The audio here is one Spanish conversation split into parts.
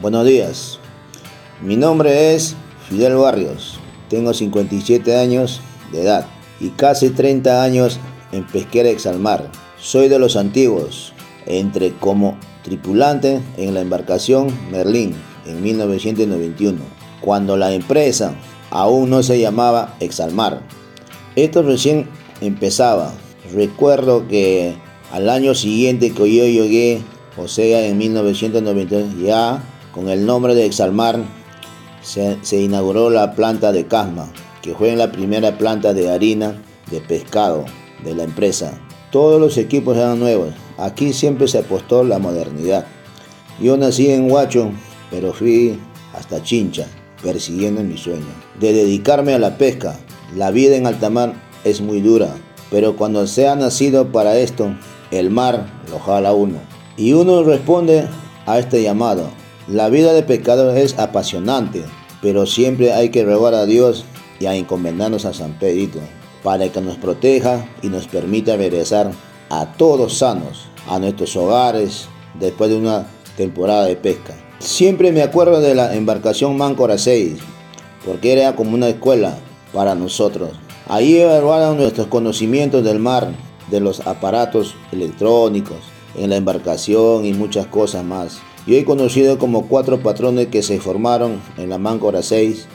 Buenos días. Mi nombre es Fidel Barrios. Tengo 57 años de edad y casi 30 años en pesquera exalmar. Soy de los antiguos. Entré como tripulante en la embarcación Merlín en 1991, cuando la empresa aún no se llamaba Exalmar. Esto recién empezaba. Recuerdo que al año siguiente que yo llegué, o sea, en 1992, ya con el nombre de Exalmar, se, inauguró la planta de Casma, que fue la primera planta de harina de pescado de la empresa. Todos los equipos eran nuevos. Aquí siempre se apostó la modernidad. Yo nací en Huacho, pero fui hasta Chincha, persiguiendo mi sueño. De dedicarme a la pesca. La vida en alta mar es muy dura, pero cuando se ha nacido para esto, el mar lo jala uno. Y uno responde a este llamado. La vida de pescador es apasionante, pero siempre hay que rogar a Dios y a encomendarnos a San Pedrito para que nos proteja y nos permita regresar a todos sanos a nuestros hogares después de una temporada de pesca. Siempre me acuerdo de la embarcación Máncora 6, porque era como una escuela para nosotros. Ahí evaluaron nuestros conocimientos del mar, de los aparatos electrónicos, en la embarcación y muchas cosas más. Yo he conocido como cuatro patrones que se formaron en la Máncora 6,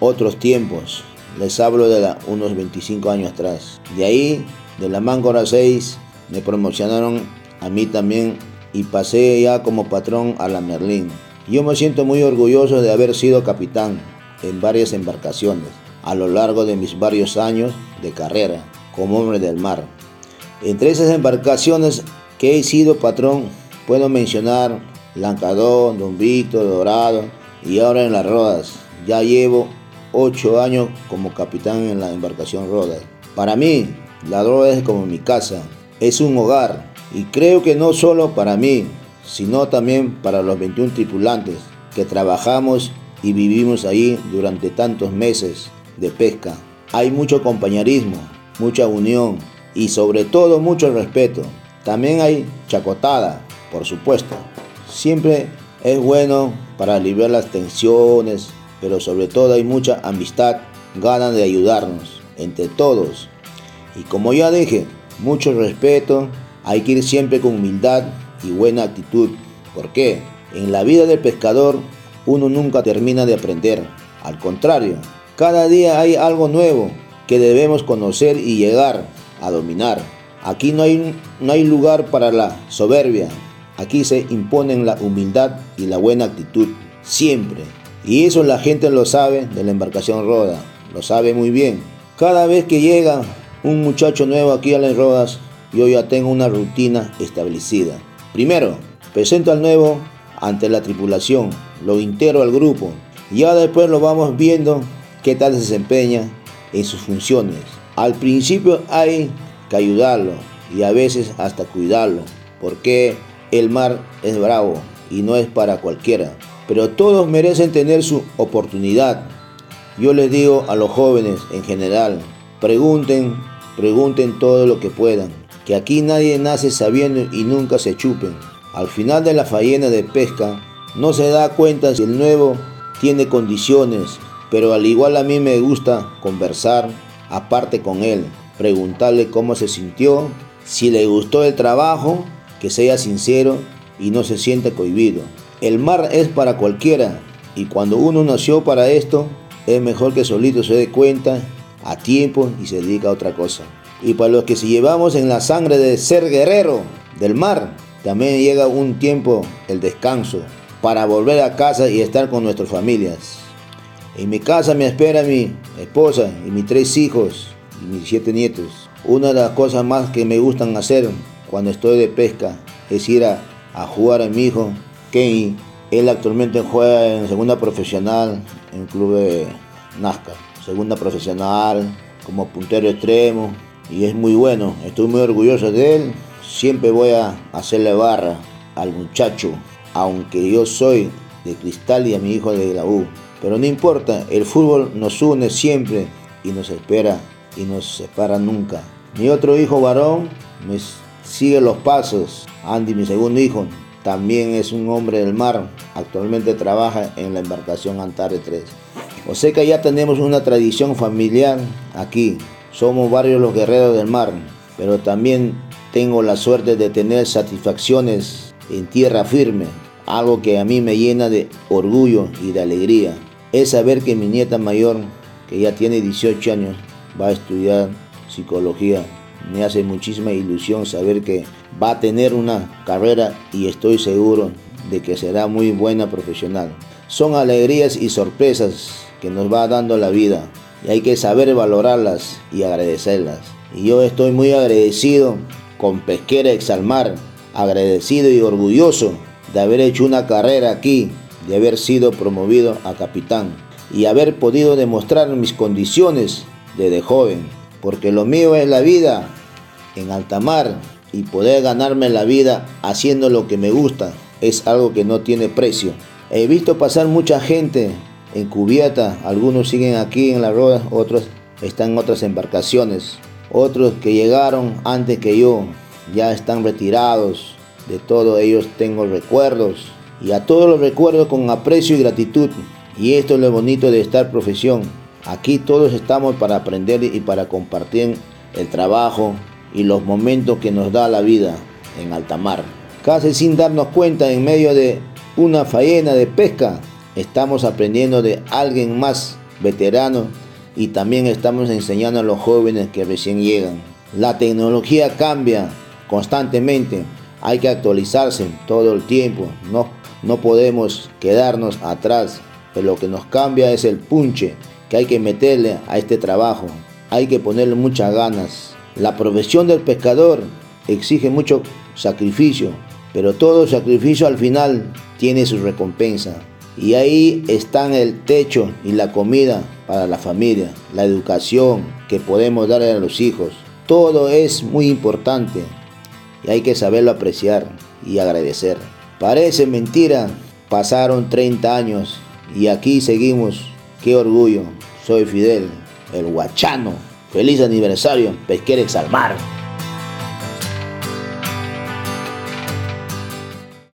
otros tiempos. Les hablo de unos 25 años atrás. De ahí, de la Máncora 6, me promocionaron a mí también y pasé ya como patrón a la Merlín. Yo me siento muy orgulloso de haber sido capitán en varias embarcaciones a lo largo de mis varios años de carrera como hombre del mar. Entre esas embarcaciones que he sido patrón, puedo mencionar Lancadón, Don Dorado y ahora en las Rodas. Ya llevo ocho años como capitán en la embarcación Rodas. Para mí, la Roda es como mi casa, es un hogar y creo que no solo para mí, sino también para los 21 tripulantes que trabajamos y vivimos ahí durante tantos meses de pesca. Hay mucho compañerismo, mucha unión y sobre todo mucho respeto. También hay chacotada, por supuesto. Siempre es bueno para aliviar las tensiones, pero sobre todo hay mucha amistad, ganas de ayudarnos entre todos. Y como ya dije, mucho respeto, hay que ir siempre con humildad y buena actitud. ¿Por qué? En la vida del pescador uno nunca termina de aprender. Al contrario, cada día hay algo nuevo que debemos conocer y llegar a dominar. Aquí no hay, no hay lugar para la soberbia. Aquí se imponen la humildad y la buena actitud. Siempre. Y eso la gente lo sabe de la embarcación Roda. Lo sabe muy bien. Cada vez que llega un muchacho nuevo aquí a las Rodas, yo ya tengo una rutina establecida. Primero, presento al nuevo ante la tripulación, lo integro al grupo. Ya después lo vamos viendo qué tal se desempeña en sus funciones. Al principio hay que ayudarlo y a veces hasta cuidarlo, porque el mar es bravo y no es para cualquiera. Pero todos merecen tener su oportunidad. Yo les digo a los jóvenes en general, pregunten, pregunten todo lo que puedan, que aquí nadie nace sabiendo y nunca se chupen. Al final de la faena de pesca, no se da cuenta si el nuevo tiene condiciones, pero al igual a mí me gusta conversar aparte con él, preguntarle cómo se sintió, si le gustó el trabajo, que sea sincero y no se sienta cohibido. El mar es para cualquiera y cuando uno nació para esto, es mejor que solito se dé cuenta a tiempo y se dedica a otra cosa. Y para los que si llevamos en la sangre de ser guerrero del mar, también llega un tiempo el descanso para volver a casa y estar con nuestras familias. En mi casa me espera mi esposa y mis tres hijos y mis siete nietos. Una de las cosas más que me gustan hacer cuando estoy de pesca es ir a, jugar a mi hijo Kenny. Él actualmente juega en segunda profesional en el club de. Segunda profesional como puntero extremo y es muy bueno. Estoy muy orgulloso de él Siempre voy a hacerle barra al muchacho, aunque yo soy de cristal y a mi hijo de la U. Pero no importa, el fútbol nos une siempre y nos espera y nos separa nunca. Mi otro hijo varón sigue los pasos, Andy, mi segundo hijo, también es un hombre del mar. Actualmente trabaja en la embarcación Antare 3. O sea que ya tenemos una tradición familiar aquí. Somos varios los guerreros del mar, pero también tengo la suerte de tener satisfacciones en tierra firme, algo que a mí me llena de orgullo y de alegría. Es saber que mi nieta mayor, que ya tiene 18 años, va a estudiar psicología. Me hace muchísima ilusión saber que va a tener una carrera y estoy seguro de que será muy buena profesional. Son alegrías y sorpresas que nos va dando la vida y hay que saber valorarlas y agradecerlas. Y yo estoy muy agradecido con Pesquera Exalmar, agradecido y orgulloso de haber hecho una carrera aquí, de haber sido promovido a capitán y haber podido demostrar mis condiciones desde joven, porque lo mío es la vida en alta mar y poder ganarme la vida haciendo lo que me gusta es algo que no tiene precio. He visto pasar mucha gente en cubierta, algunos siguen aquí en la rueda, otros están en otras embarcaciones, otros que llegaron antes que yo ya están retirados, de todos ellos tengo recuerdos y a todos los recuerdo con aprecio y gratitud. Y esto es lo bonito de estar profesión. Aquí todos estamos para aprender y para compartir el trabajo y los momentos que nos da la vida en alta mar. Casi sin darnos cuenta en medio de una faena de pesca, estamos aprendiendo de alguien más veterano y también estamos enseñando a los jóvenes que recién llegan. La tecnología cambia constantemente, hay que actualizarse todo el tiempo, no, no podemos quedarnos atrás, pero lo que nos cambia es el punche que hay que meterle a este trabajo, hay que ponerle muchas ganas. La profesión del pescador exige mucho sacrificio, pero todo sacrificio al final tiene su recompensa. Y ahí están el techo y la comida para la familia, la educación que podemos darle a los hijos. Todo es muy importante y hay que saberlo apreciar y agradecer. Parece mentira, pasaron 30 años y aquí seguimos. Qué orgullo. Soy Fidel, el Huachano. Feliz aniversario, Pesquerex al mar.